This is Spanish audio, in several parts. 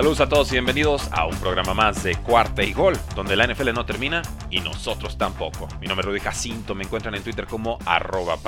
Saludos a todos y bienvenidos a un programa más de Cuarta y Gol, donde la NFL no termina y nosotros tampoco. Mi nombre es Rudy Jacinto, me encuentran en Twitter como arroba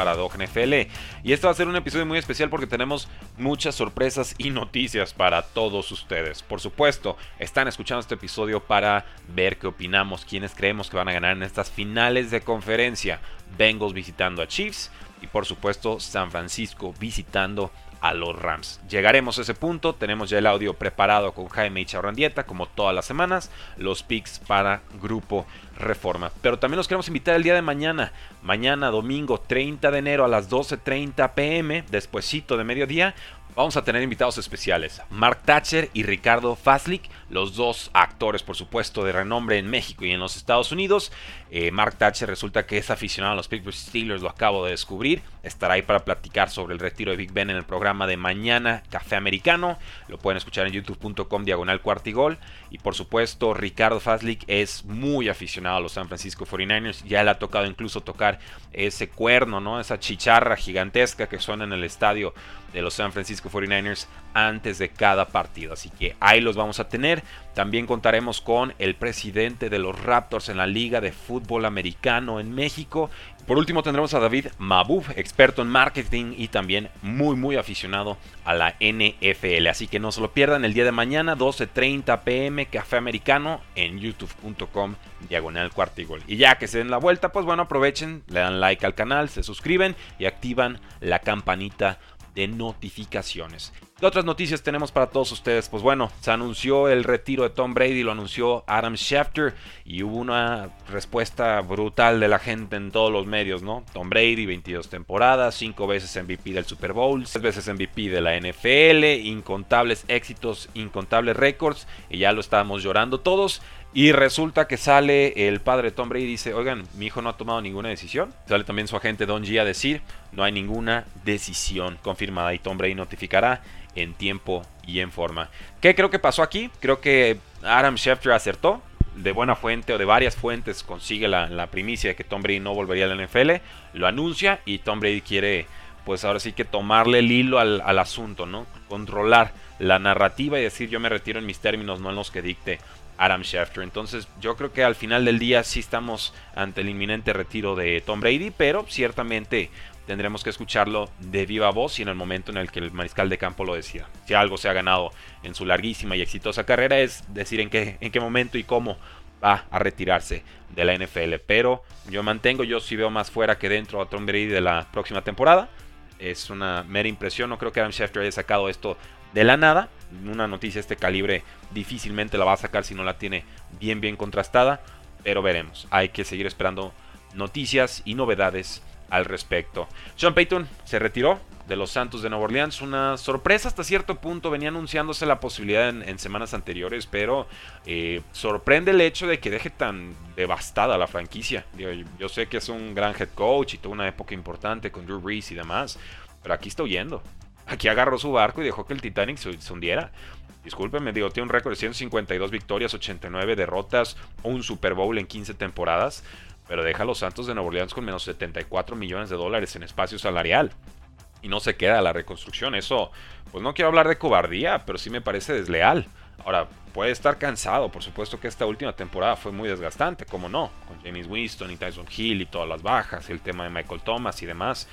y este va a ser un episodio muy especial porque tenemos muchas sorpresas y noticias para todos ustedes. Por supuesto, están escuchando este episodio para ver qué opinamos, quiénes creemos que van a ganar en estas finales de conferencia. Bengals visitando a Chiefs y por supuesto San Francisco visitando a los Rams. Llegaremos a ese punto, tenemos ya el audio preparado con Jaime y Charrandieta, como todas las semanas, los picks para Grupo Reforma. Pero también los queremos invitar el día de mañana, mañana domingo 30 de enero a las 12.30 pm, despuesito de mediodía, Vamos a tener invitados especiales, Mark Thatcher y Ricardo Faslick, los dos actores por supuesto de renombre en México y en los Estados Unidos. Eh, Mark Thatcher resulta que es aficionado a los Pittsburgh Steelers, lo acabo de descubrir. Estará ahí para platicar sobre el retiro de Big Ben en el programa de mañana Café Americano. Lo pueden escuchar en youtube.com diagonal cuartigol. Y por supuesto Ricardo Faslick es muy aficionado a los San Francisco 49ers. Ya le ha tocado incluso tocar ese cuerno, ¿no? esa chicharra gigantesca que suena en el estadio de los San Francisco 49ers antes de cada partido. Así que ahí los vamos a tener. También contaremos con el presidente de los Raptors en la Liga de Fútbol Americano en México. Por último tendremos a David Mabuf, experto en marketing y también muy muy aficionado a la NFL. Así que no se lo pierdan el día de mañana, 12.30 pm, Café Americano en youtube.com diagonal cuartigol. Y ya que se den la vuelta, pues bueno, aprovechen, le dan like al canal, se suscriben y activan la campanita de notificaciones. ¿Qué otras noticias tenemos para todos ustedes? Pues bueno, se anunció el retiro de Tom Brady, lo anunció Adam Schefter y hubo una respuesta brutal de la gente en todos los medios, ¿no? Tom Brady, 22 temporadas, 5 veces MVP del Super Bowl, 6 veces MVP de la NFL, incontables éxitos, incontables récords y ya lo estábamos llorando todos. Y resulta que sale el padre Tom Brady y dice, oigan, mi hijo no ha tomado ninguna decisión. Sale también su agente Don G a decir, no hay ninguna decisión confirmada y Tom Brady notificará en tiempo y en forma. ¿Qué creo que pasó aquí? Creo que Adam Schefter acertó. De buena fuente o de varias fuentes consigue la, primicia de que Tom Brady no volvería a la NFL. Lo anuncia y Tom Brady quiere, pues ahora sí que tomarle el hilo al, al asunto, ¿no? Controlar la narrativa y decir yo me retiro en mis términos, no en los que dicte Adam Schefter. Entonces yo creo que al final del día sí estamos ante el inminente retiro de Tom Brady, pero ciertamente tendremos que escucharlo de viva voz y en el momento en el que el mariscal de campo lo decida. Si algo se ha ganado en su larguísima y exitosa carrera es decir en qué, en qué momento y cómo va a retirarse de la NFL. Pero yo mantengo, yo sí veo más fuera que dentro a Tom Brady de la próxima temporada. Es una mera impresión, no creo que Adam Schefter haya sacado esto de la nada. Una noticia de este calibre difícilmente la va a sacar si no la tiene bien bien contrastada, pero veremos. Hay que seguir esperando noticias y novedades al respecto. Sean Payton se retiró de los Santos de Nueva Orleans. Una sorpresa hasta cierto punto. Venía anunciándose la posibilidad en, semanas anteriores, pero eh, sorprende el hecho de que deje tan devastada la franquicia. yo sé que es un gran head coach y tuvo una época importante con Drew Brees y demás, pero aquí está huyendo. Aquí agarró su barco y dejó que el Titanic se, hundiera. Discúlpeme, digo, tiene un récord de 152 victorias, 89 derrotas, un Super Bowl en 15 temporadas, pero deja a los Santos de Nueva Orleans con menos 74 millones de dólares en espacio salarial. Y no se queda la reconstrucción. Eso, pues no quiero hablar de cobardía, pero sí me parece desleal. Ahora, puede estar cansado, por supuesto que esta última temporada fue muy desgastante, como no, con James Winston y Tyson Hill y todas las bajas, el tema de Michael Thomas y demás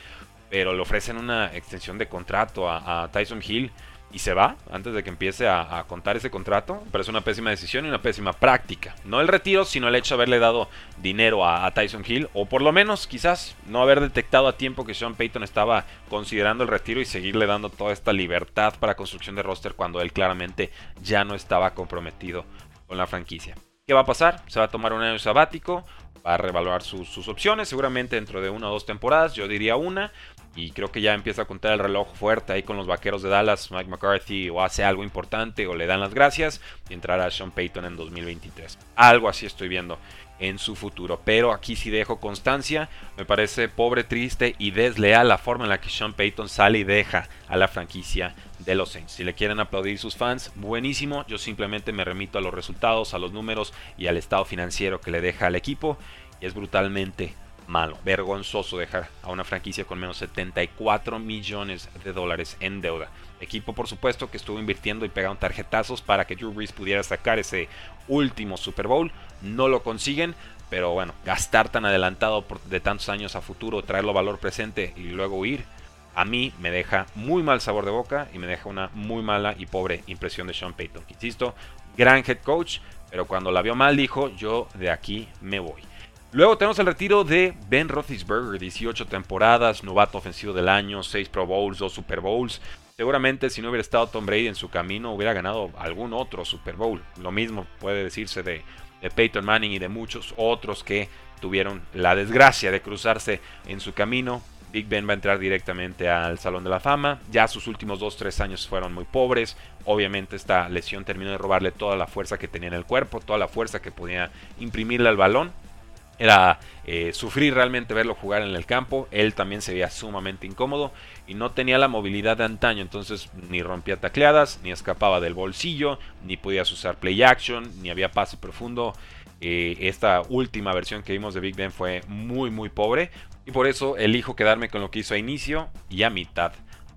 pero le ofrecen una extensión de contrato a, Tyson Hill y se va antes de que empiece a, contar ese contrato, pero es una pésima decisión y una pésima práctica. No el retiro, sino el hecho de haberle dado dinero a, Tyson Hill, o por lo menos quizás no haber detectado a tiempo que Sean Payton estaba considerando el retiro y seguirle dando toda esta libertad para construcción de roster cuando él claramente ya no estaba comprometido con la franquicia. ¿Qué va a pasar? Se va a tomar un año sabático, va a reevaluar sus, opciones, seguramente dentro de una o dos temporadas, yo diría una, y creo que ya empieza a contar el reloj fuerte ahí con los vaqueros de Dallas, Mike McCarthy o hace algo importante o le dan las gracias y entrará Sean Payton en 2023. Algo así estoy viendo en su futuro. Pero aquí sí dejo constancia. Me parece pobre, triste y desleal la forma en la que Sean Payton sale y deja a la franquicia de los Saints. Si le quieren aplaudir sus fans, buenísimo. Yo simplemente me remito a los resultados, a los números y al estado financiero que le deja al equipo. Y es brutalmente malo, vergonzoso dejar a una franquicia con menos 74 millones de dólares en deuda. Equipo, por supuesto, que estuvo invirtiendo y pegando tarjetazos para que Drew Brees pudiera sacar ese último Super Bowl. No lo consiguen, pero bueno, gastar tan adelantado de tantos años a futuro, traerlo valor presente y luego huir, a mí me deja muy mal sabor de boca y me deja una muy mala y pobre impresión de Sean Payton. Insisto, gran head coach, pero cuando la vio mal dijo, yo de aquí me voy. Luego tenemos el retiro de Ben Roethlisberger, 18 temporadas, novato ofensivo del año, 6 Pro Bowls, 2 Super Bowls. Seguramente si no hubiera estado Tom Brady en su camino hubiera ganado algún otro Super Bowl. Lo mismo puede decirse de, Peyton Manning y de muchos otros que tuvieron la desgracia de cruzarse en su camino. Big Ben va a entrar directamente al Salón de la Fama. Ya sus últimos 2-3 años fueron muy pobres. Obviamente esta lesión terminó de robarle toda la fuerza que tenía en el cuerpo, toda la fuerza que podía imprimirle al balón era eh, sufrir realmente verlo jugar en el campo. Él también se veía sumamente incómodo y no tenía la movilidad de antaño, entonces ni rompía tacleadas, ni escapaba del bolsillo, ni podías usar play action, ni había pase profundo. Eh, esta última versión que vimos de Big Ben fue muy muy pobre y por eso elijo quedarme con lo que hizo a inicio y a mitad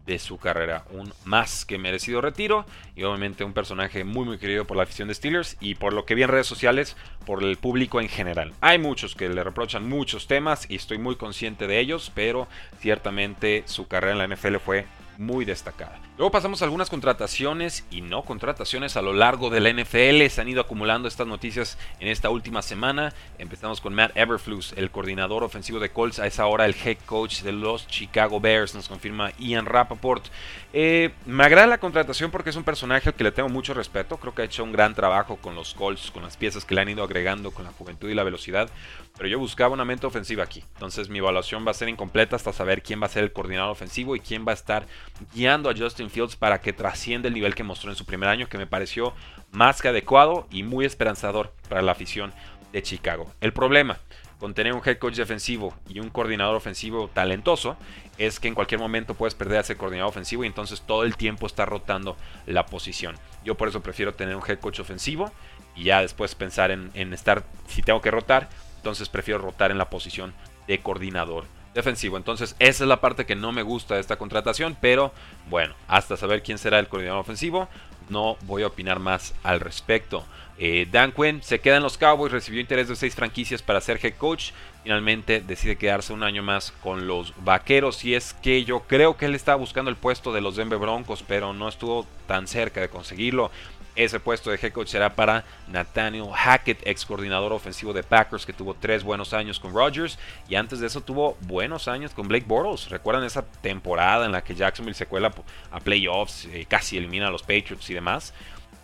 de su carrera. Un más que merecido retiro y obviamente un personaje muy muy querido por la afición de Steelers y por lo que vi en redes sociales por el público en general. Hay muchos que le reprochan muchos temas y estoy muy consciente de ellos, pero ciertamente su carrera en la NFL fue muy destacada. Luego pasamos a algunas contrataciones y no contrataciones a lo largo de la NFL. Se han ido acumulando estas noticias en esta última semana. Empezamos con Matt Everflus, el coordinador ofensivo de Colts, a esa hora el head coach de los Chicago Bears, nos confirma Ian Rappaport. Eh, me agrada la contratación porque es un personaje al que le tengo mucho respeto. Creo que ha hecho un gran trabajo con los Colts, con las piezas que le han ido agregando, con la juventud y la velocidad. Pero yo buscaba una mente ofensiva aquí. Entonces mi evaluación va a ser incompleta hasta saber quién va a ser el coordinador ofensivo y quién va a estar guiando a Justin Fields para que trascienda el nivel que mostró en su primer año, que me pareció más que adecuado y muy esperanzador para la afición de Chicago. El problema con tener un head coach defensivo y un coordinador ofensivo talentoso es que en cualquier momento puedes perder a ese coordinador ofensivo y entonces todo el tiempo está rotando la posición. Yo por eso prefiero tener un head coach ofensivo y ya después pensar en, en estar, si tengo que rotar, entonces prefiero rotar en la posición de coordinador defensivo. Entonces, esa es la parte que no me gusta de esta contratación, pero bueno, hasta saber quién será el coordinador ofensivo, no voy a opinar más al respecto. Eh, Dan Quinn se queda en los Cowboys, recibió interés de seis franquicias para ser head coach. Finalmente decide quedarse un año más con los Vaqueros. Y es que yo creo que él estaba buscando el puesto de los Denver Broncos, pero no estuvo tan cerca de conseguirlo. Ese puesto de head coach será para Nathaniel Hackett, ex coordinador ofensivo de Packers, que tuvo tres buenos años con Rodgers y antes de eso tuvo buenos años con Blake Bortles. ¿Recuerdan esa temporada en la que Jacksonville se cuela a playoffs, eh, casi elimina a los Patriots y demás?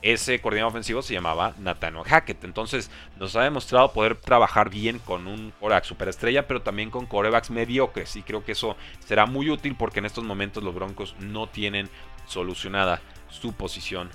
Ese coordinador ofensivo se llamaba Nathaniel Hackett. Entonces nos ha demostrado poder trabajar bien con un coreback superestrella, pero también con corebacks mediocres. Y creo que eso será muy útil porque en estos momentos los Broncos no tienen solucionada su posición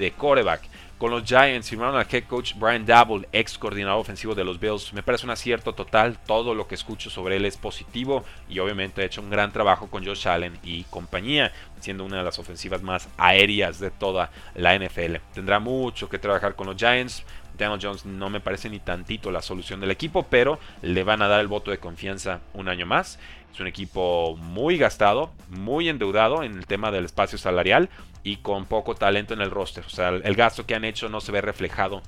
de quarterback. Con los Giants firmaron al head coach Brian Dabble, ex coordinador ofensivo de los Bills. Me parece un acierto total. Todo lo que escucho sobre él es positivo y obviamente ha hecho un gran trabajo con Josh Allen y compañía, siendo una de las ofensivas más aéreas de toda la NFL. Tendrá mucho que trabajar con los Giants. Daniel Jones no me parece ni tantito la solución del equipo, pero le van a dar el voto de confianza un año más. Es un equipo muy gastado, muy endeudado en el tema del espacio salarial y con poco talento en el roster. O sea, el gasto que han hecho no se ve reflejado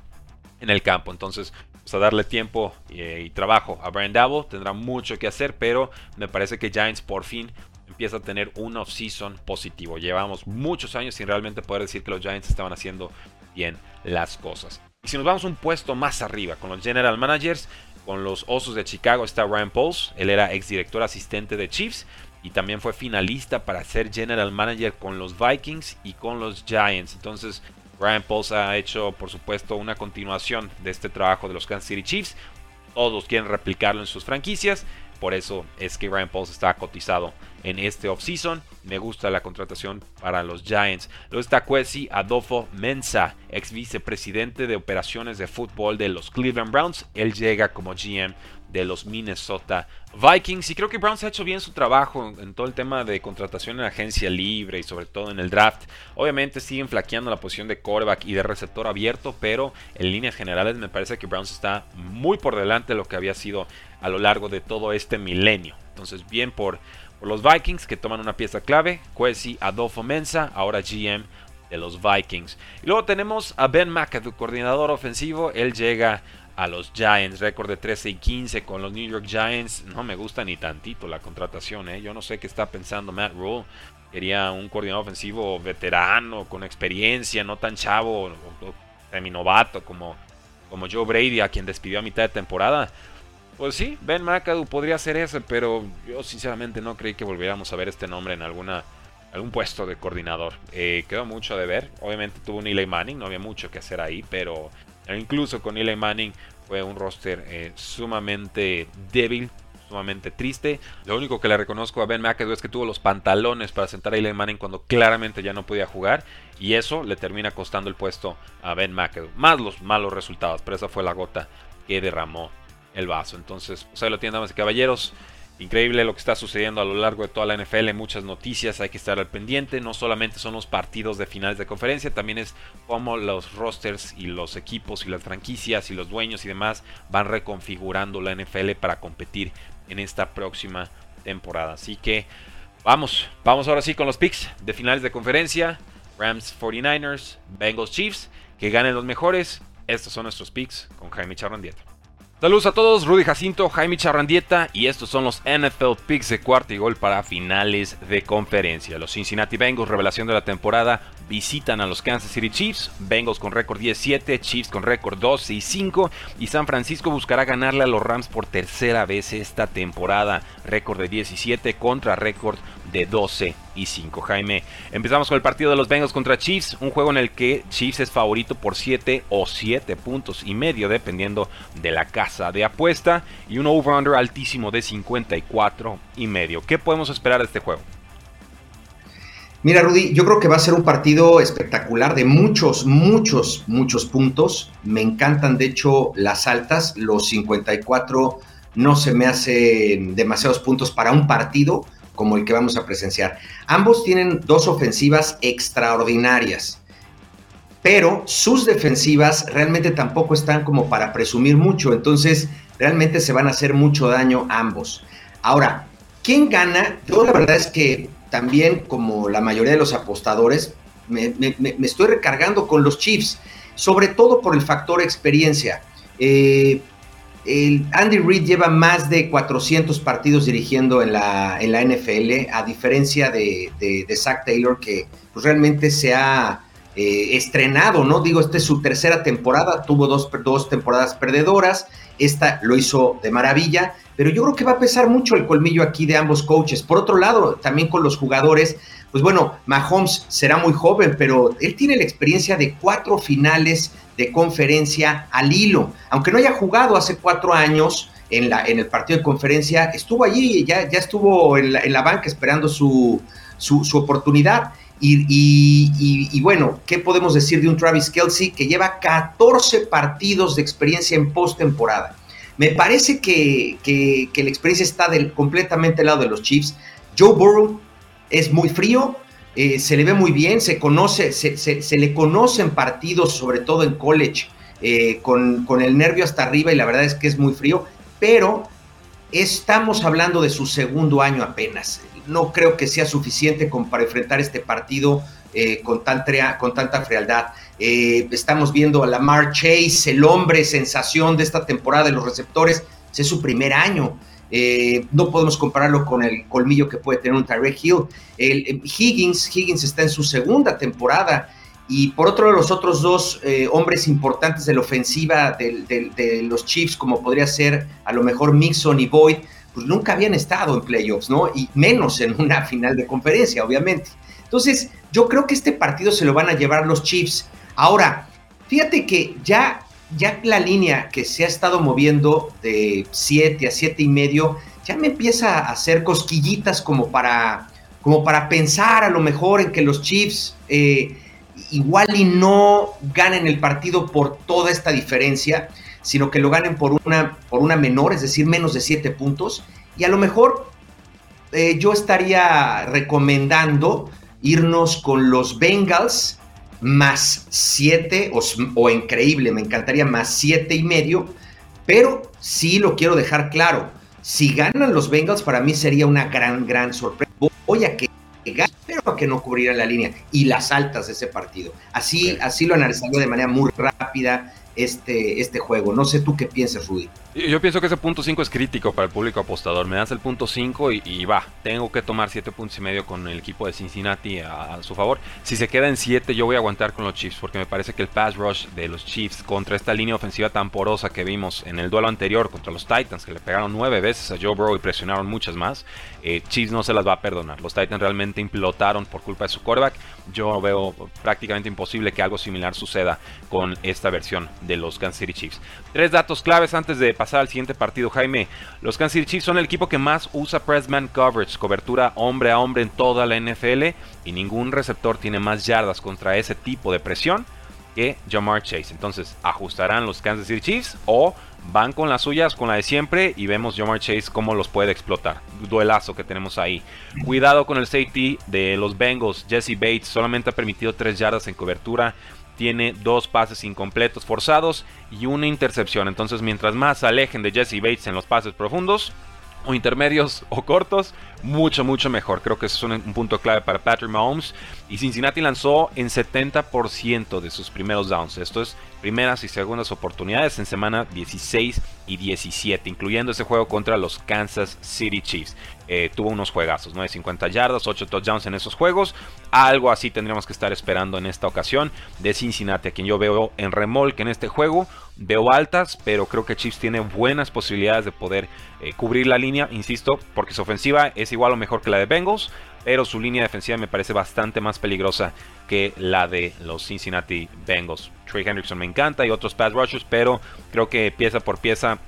en el campo. Entonces, a darle tiempo y, trabajo a Brian Dabble. Tendrá mucho que hacer, pero me parece que Giants por fin empieza a tener un off-season positivo. Llevamos muchos años sin realmente poder decir que los Giants estaban haciendo bien las cosas. Y si nos vamos un puesto más arriba con los general managers, con los Osos de Chicago está Ryan Pauls, él era exdirector asistente de Chiefs y también fue finalista para ser general manager con los Vikings y con los Giants. Entonces, Ryan Pauls ha hecho, por supuesto, una continuación de este trabajo de los Kansas City Chiefs. Todos quieren replicarlo en sus franquicias. Por eso es que Ryan Pauls está cotizado en este offseason. Me gusta la contratación para los Giants. Luego está Kwesi Adolfo Mensa, ex vicepresidente de operaciones de fútbol de los Cleveland Browns. Él llega como GM de los Minnesota Vikings. Y creo que Browns ha hecho bien su trabajo en todo el tema de contratación en agencia libre y sobre todo en el draft. Obviamente siguen flaqueando la posición de quarterback y de receptor abierto, pero en líneas generales me parece que Browns está muy por delante de lo que había sido a lo largo de todo este milenio. Entonces, bien por, por los Vikings que toman una pieza clave. Kwesi Adolfo Mensa, ahora GM de los Vikings. Y luego tenemos a Ben McAdoo, coordinador ofensivo. Él llega a los Giants. Récord de 13 y 15 con los New York Giants. No me gusta ni tantito la contratación. ¿eh? Yo no sé qué está pensando Matt Rule. Quería un coordinador ofensivo veterano, con experiencia, no tan chavo o, semi-novato como, como Joe Brady, a quien despidió a mitad de temporada. Pues sí, Ben McAdoo podría ser ese, pero yo sinceramente no creí que volviéramos a ver este nombre en alguna algún puesto de coordinador. Eh, quedó mucho de ver. Obviamente tuvo un Eli Manning, no había mucho que hacer ahí, pero incluso con Eli Manning fue un roster eh, sumamente débil, sumamente triste. Lo único que le reconozco a Ben McAdoo es que tuvo los pantalones para sentar a Eli Manning cuando claramente ya no podía jugar. Y eso le termina costando el puesto a Ben McAdoo. Más los malos resultados, pero esa fue la gota que derramó el vaso. Entonces, pues ahí lo tienen, damas y caballeros. Increíble lo que está sucediendo a lo largo de toda la NFL, muchas noticias, hay que estar al pendiente. No solamente son los partidos de finales de conferencia, también es cómo los rosters y los equipos y las franquicias y los dueños y demás van reconfigurando la NFL para competir en esta próxima temporada. Así que vamos, vamos ahora sí con los picks de finales de conferencia. Rams 49ers, Bengals Chiefs, que ganen los mejores. Estos son nuestros picks con Jaime Charrandieta. Saludos a todos, Rudy Jacinto, Jaime Charrandieta y estos son los NFL Picks de cuarto y gol para finales de conferencia. Los Cincinnati Bengals, revelación de la temporada, visitan a los Kansas City Chiefs, Bengals con récord 17, Chiefs con récord 12 y 5 y San Francisco buscará ganarle a los Rams por tercera vez esta temporada, récord de 17 contra récord de 12 y 5. Jaime, empezamos con el partido de los Bengals contra Chiefs, un juego en el que Chiefs es favorito por 7 o 7 puntos y medio, dependiendo de la casa de apuesta, y un over-under altísimo de 54 y medio. ¿Qué podemos esperar de este juego? Mira, Rudy, yo creo que va a ser un partido espectacular de muchos, muchos, muchos puntos. Me encantan, de hecho, las altas. Los 54 no se me hacen demasiados puntos para un partido como el que vamos a presenciar. Ambos tienen dos ofensivas extraordinarias, pero sus defensivas realmente tampoco están como para presumir mucho, entonces realmente se van a hacer mucho daño ambos. Ahora, ¿quién gana? Yo la verdad es que también, como la mayoría de los apostadores, me, estoy recargando con los Chiefs, sobre todo por el factor experiencia. Eh, Andy Reid lleva más de 400 partidos dirigiendo en la, en la NFL, a diferencia de, de, Zach Taylor, que pues, realmente se ha eh, estrenado, ¿no? Digo, esta es su tercera temporada, tuvo dos, dos temporadas perdedoras, esta lo hizo de maravilla, pero yo creo que va a pesar mucho el colmillo aquí de ambos coaches. Por otro lado, también con los jugadores, pues bueno, Mahomes será muy joven, pero él tiene la experiencia de cuatro finales de conferencia al hilo. Aunque no haya jugado hace cuatro años en, la, el partido de conferencia, estuvo allí, ya, ya estuvo en la, banca esperando su, su, oportunidad. Y, bueno, ¿qué podemos decir de un Travis Kelsey que lleva 14 partidos de experiencia en postemporada? Me parece que, que, la experiencia está del, completamente al lado de los Chiefs. Joe Burrow es muy frío, eh, se le ve muy bien, se conoce, se, le conocen partidos, sobre todo en college, eh, con, el nervio hasta arriba y la verdad es que es muy frío, pero estamos hablando de su segundo año apenas. No creo que sea suficiente para enfrentar este partido eh, con, con, tanta frialdad. estamos viendo a Lamar Chase, el hombre sensación de esta temporada de los receptores, es su primer año. Eh, no podemos compararlo con el colmillo que puede tener un Tyreek Hill. El, Higgins, Higgins está en su segunda temporada. Y por otro de los otros dos eh, hombres importantes de la ofensiva de, los Chiefs, como podría ser a lo mejor Mixon y Boyd, pues nunca habían estado en playoffs, ¿no? Y menos en una final de conferencia, obviamente. Entonces, yo creo que este partido se lo van a llevar los Chiefs. Ahora, fíjate que ya ya la línea que se ha estado moviendo de 7 a 7 y medio, ya me empieza a hacer cosquillitas como para, como para pensar a lo mejor en que los Chiefs eh, igual y no ganen el partido por toda esta diferencia, sino que lo ganen por una, por una menor, es decir, menos de 7 puntos. Y a lo mejor eh, yo estaría recomendando irnos con los Bengals más 7 o, increíble, me encantaría más 7 y medio, pero sí lo quiero dejar claro. Si ganan los Bengals, para mí sería una gran, gran sorpresa. Voy a que pero a que no cubriera la línea y las altas de ese partido. Así, así lo analizaría de manera muy rápida este, este juego. No sé tú qué piensas, Rudy. Yo pienso que ese punto 5 es crítico para el público apostador. Me das el punto 5 y, va. Tengo que tomar 7 puntos y medio con el equipo de Cincinnati a, su favor. Si se queda en 7, yo voy a aguantar con los Chiefs porque me parece que el pass rush de los Chiefs contra esta línea ofensiva tan porosa que vimos en el duelo anterior contra los Titans, que le pegaron 9 veces a Joe Burrow y presionaron muchas más, eh, Chiefs no se las va a perdonar. Los Titans realmente implotaron por culpa de su quarterback. Yo veo prácticamente imposible que algo similar suceda con esta versión de los Kansas City Chiefs. Tres datos claves antes de pasar al siguiente partido, Jaime. Los Kansas City Chiefs son el equipo que más usa press man coverage, cobertura hombre a hombre en toda la NFL, y ningún receptor tiene más yardas contra ese tipo de presión que Jamar Chase. Entonces, ¿ajustarán los Kansas City Chiefs o van con las suyas, con la de siempre y vemos Jamar Chase cómo los puede explotar? Duelazo que tenemos ahí. Cuidado con el safety de los Bengals. Jesse Bates solamente ha permitido 3 yardas en cobertura tiene dos pases incompletos forzados y una intercepción. Entonces, mientras más se alejen de Jesse Bates en los pases profundos, o intermedios o cortos, mucho, mucho mejor. Creo que es un, punto clave para Patrick Mahomes. Y Cincinnati lanzó en 70% de sus primeros downs. Esto es primeras y segundas oportunidades en semana 16 y 17, incluyendo ese juego contra los Kansas City Chiefs. Eh, tuvo unos juegazos, ¿no? De 50 yardas, 8 touchdowns en esos juegos. Algo así tendríamos que estar esperando en esta ocasión de Cincinnati, a quien yo veo en remolque en este juego. Veo altas, pero creo que Chiefs tiene buenas posibilidades de poder eh, cubrir la línea, insisto, porque su ofensiva es igual o mejor que la de Bengals, pero su línea defensiva me parece bastante más peligrosa que la de los Cincinnati Bengals. Trey Hendrickson me encanta y otros pass rushers, pero creo que pieza por pieza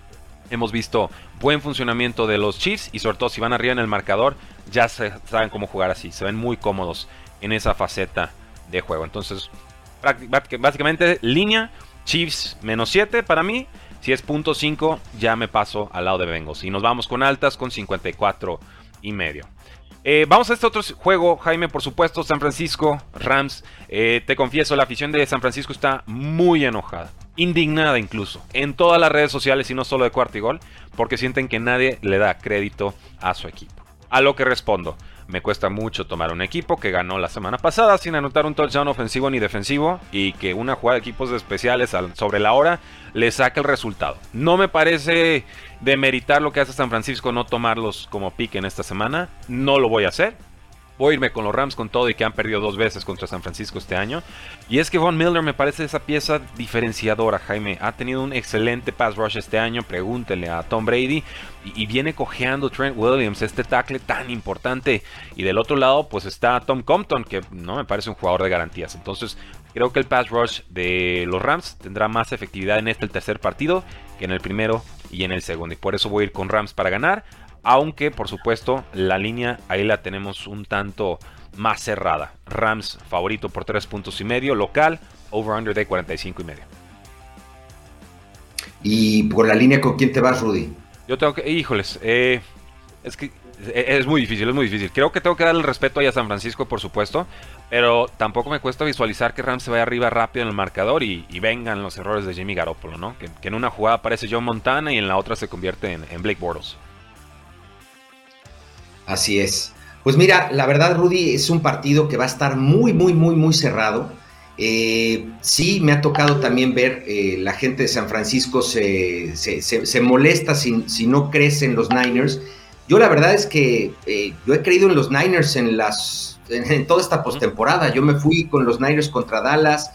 hemos visto buen funcionamiento de los Chiefs y sobre todo si van arriba en el marcador ya saben cómo jugar así, se ven muy cómodos en esa faceta de juego. Entonces, básicamente línea Chiefs menos 7 para mí. Si es punto 5, ya me paso al lado de Bengals. Y nos vamos con altas con 54 y medio. Eh, vamos a este otro juego, Jaime, por supuesto, San Francisco, Rams. Eh, te confieso, la afición de San Francisco está muy enojada, indignada incluso, en todas las redes sociales y no solo de cuarto y gol, porque sienten que nadie le da crédito a su equipo. A lo que respondo, me cuesta mucho tomar un equipo que ganó la semana pasada sin anotar un touchdown ofensivo ni defensivo y que una jugada de equipos especiales sobre la hora le saque el resultado. No me parece demeritar lo que hace San Francisco no tomarlos como pique en esta semana. No lo voy a hacer. Voy a irme con los Rams con todo y que han perdido dos veces contra San Francisco este año. Y es que Von Miller me parece esa pieza diferenciadora, Jaime. Ha tenido un excelente pass rush este año, pregúntele a Tom Brady. Y, viene cojeando Trent Williams, este tackle tan importante. Y del otro lado, pues está Tom Compton, que no me parece un jugador de garantías. Entonces, creo que el pass rush de los Rams tendrá más efectividad en este, tercer partido, que en el primero y en el segundo. Y por eso voy a ir con Rams para ganar. Aunque, por supuesto, la línea ahí la tenemos un tanto más cerrada. Rams favorito por 3 puntos y medio, local, over-under de 45 y medio. ¿Y por la línea con quién te vas, Rudy? Yo tengo que, híjoles, eh, es que es muy difícil, es muy difícil. Creo que tengo que dar el respeto ahí a San Francisco, por supuesto, pero tampoco me cuesta visualizar que Rams se vaya arriba rápido en el marcador y, vengan los errores de Jimmy Garoppolo, ¿no? Que, en una jugada aparece John Montana y en la otra se convierte en, en Blake Bortles. Así es. Pues mira, la verdad, Rudy, es un partido que va a estar muy, muy, muy, muy cerrado. Eh, sí, me ha tocado también ver eh, la gente de San Francisco se, se, molesta si, si, no crecen los Niners. Yo la verdad es que eh, yo he creído en los Niners en, las, en, toda esta postemporada. Yo me fui con los Niners contra Dallas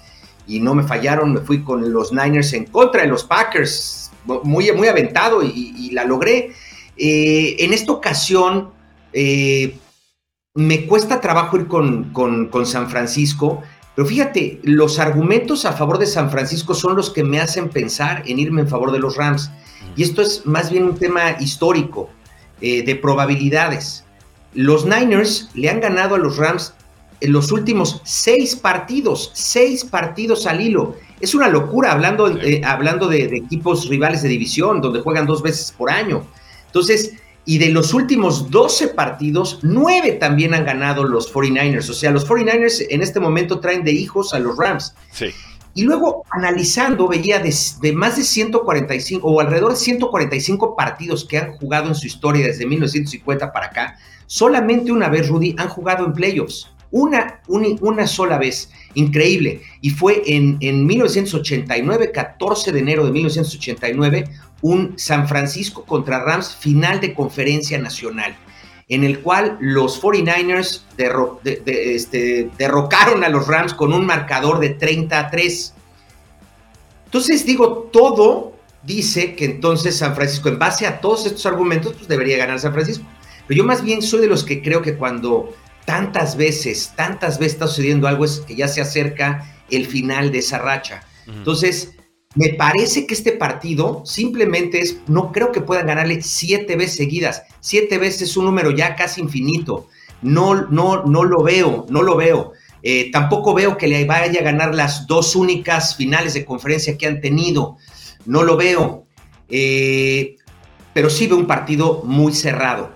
y no me fallaron. Me fui con los Niners en contra de los Packers, muy, muy aventado y, la logré. en esta ocasión me cuesta trabajo ir con, con, con San Francisco pero fíjate, los argumentos a favor de San Francisco son los que me hacen pensar en irme en favor de los Rams. Y esto es más bien un tema histórico, eh, de probabilidades. Los Niners le han ganado a los Rams en los últimos seis partidos, seis partidos al hilo. Es una locura hablando, eh, hablando de, de, equipos rivales de división, donde juegan dos veces por año. Entonces, y de los últimos 12 partidos, 9 también han ganado los 49ers. O sea, los 49ers en este momento traen de hijos a los Rams. Sí. Y luego, analizando, veía de, más de 145 o alrededor de 145 partidos que han jugado en su historia desde 1950 para acá, solamente una vez, Rudy, han jugado en playoffs. Una, una, sola vez. Increíble. Y fue en, en 1989, 14 de enero de 1989, un San Francisco contra Rams final de conferencia nacional, en el cual los 49ers este, derrocaron a los Rams con un marcador de 30 a 3. Entonces digo, todo dice que entonces San Francisco, en base a todos estos argumentos, pues debería ganar San Francisco. Pero yo más bien soy de los que creo que cuando tantas veces, tantas veces está sucediendo algo es que ya se acerca el final de esa racha. Entonces, me parece que este partido simplemente es, no creo que puedan ganarle siete veces seguidas. Siete veces es un número ya casi infinito. No, no, no lo veo, no lo veo. Eh, tampoco veo que le vaya a ganar las dos únicas finales de conferencia que han tenido. No lo veo. Eh, pero sí veo un partido muy cerrado.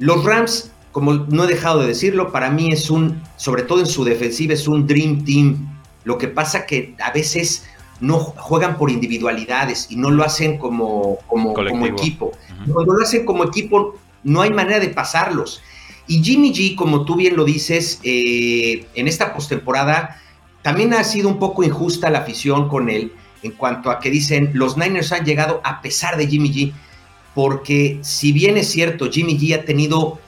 Los Rams, como no he dejado de decirlo, para mí es un, sobre todo en su defensiva, es un Dream Team. Lo que pasa que a veces no juegan por individualidades y no lo hacen como, como, equipo. Cuando lo hacen como equipo, no hay manera de pasarlos. Y Jimmy G, como tú bien lo dices, eh, en esta postemporada también ha sido un poco injusta la afición con él en cuanto a que dicen los Niners han llegado a pesar de Jimmy G, porque si bien es cierto, Jimmy G ha tenido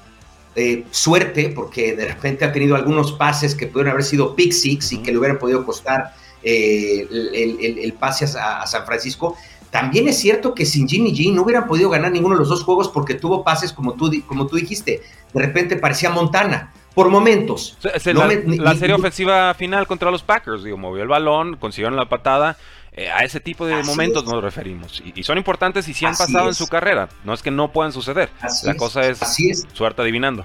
eh, suerte, porque de repente ha tenido algunos pases que pudieron haber sido pick six y que le hubieran podido costar eh, el, pase a, San Francisco. También es cierto que sin Jimmy G no hubieran podido ganar ninguno de los dos juegos porque tuvo pases como tú, como tú dijiste. De repente parecía Montana. Por momentos. la, serie ofensiva final contra los Packers, digo, movió el balón, consiguieron la patada. Eh, a ese tipo de momentos nos referimos. Y, son importantes y si han pasado en su carrera. No es que no puedan suceder. la cosa es, es suerte adivinando.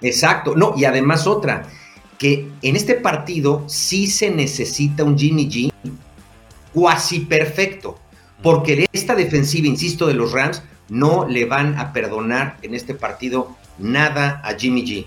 Exacto. No, y además otra que en este partido sí se necesita un Jimmy G cuasi perfecto, porque esta defensiva, insisto, de los Rams no le van a perdonar en este partido nada a Jimmy G.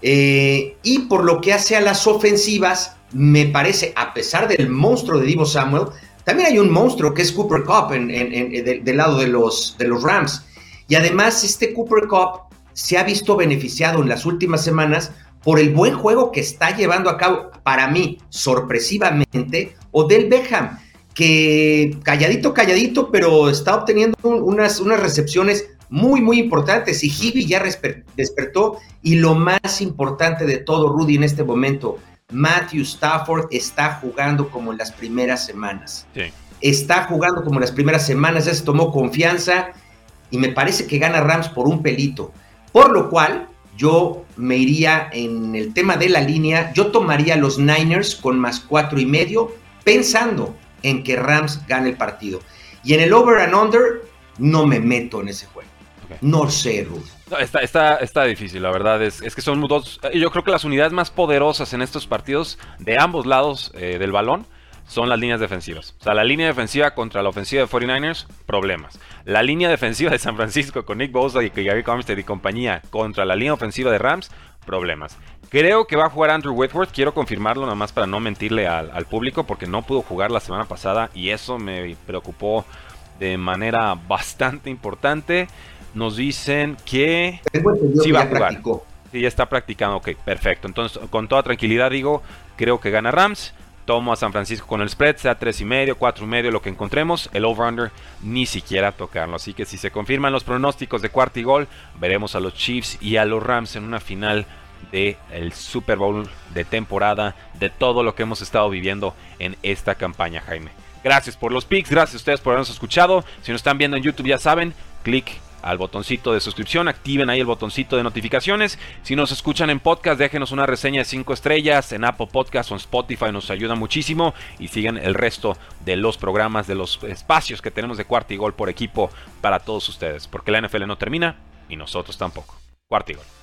Eh, y por lo que hace a las ofensivas, me parece, a pesar del monstruo de Divo Samuel, también hay un monstruo que es Cooper Cup en, del lado de los, de los Rams. Y además, este Cooper Cup se ha visto beneficiado en las últimas semanas por el buen juego que está llevando a cabo, para mí, sorpresivamente, Odell Beckham, que calladito, calladito, pero está obteniendo unas, unas recepciones muy, muy importantes. Y Hibi ya despertó. Y lo más importante de todo, Rudy, en este momento, Matthew Stafford está jugando como en las primeras semanas. Está jugando como en las primeras semanas, ya se tomó confianza y me parece que gana Rams por un pelito. Por lo cual, yo me iría en el tema de la línea, yo tomaría los Niners con más cuatro y medio, pensando en que Rams gane el partido. Y en el over and under, no me meto en ese juego. No sé, Está, está, está, difícil, la verdad. Es, es, que son dos. Yo creo que las unidades más poderosas en estos partidos de ambos lados eh, del balón son las líneas defensivas. O sea, la línea defensiva contra la ofensiva de 49ers, problemas. La línea defensiva de San Francisco con Nick Bosa y Gary Armstead y compañía contra la línea ofensiva de Rams, problemas. Creo que va a jugar Andrew Whitworth, quiero confirmarlo nada más para no mentirle al, público porque no pudo jugar la semana pasada y eso me preocupó de manera bastante importante. Nos dicen que sí va a jugar. Sí, ya está practicando. Ok, perfecto. Entonces, con toda tranquilidad digo, creo que gana Rams. Tomo a San Francisco con el spread, sea 3 y medio, 4 y medio, lo que encontremos. El over-under ni siquiera tocarlo. Así que si se confirman los pronósticos de cuarto y gol, veremos a los Chiefs y a los Rams en una final del el Super Bowl de temporada, de todo lo que hemos estado viviendo en esta campaña, Jaime. Gracias por los picks, gracias a ustedes por habernos escuchado. Si nos están viendo en YouTube, ya saben, clic al botoncito de suscripción, activen ahí el botoncito de notificaciones. Si nos escuchan en podcast, déjenos una reseña de 5 estrellas en Apple Podcast o en Spotify, nos ayuda muchísimo. Y sigan el resto de los programas, de los espacios que tenemos de cuarto y gol por equipo para todos ustedes, porque la NFL no termina y nosotros tampoco. Cuarto y gol.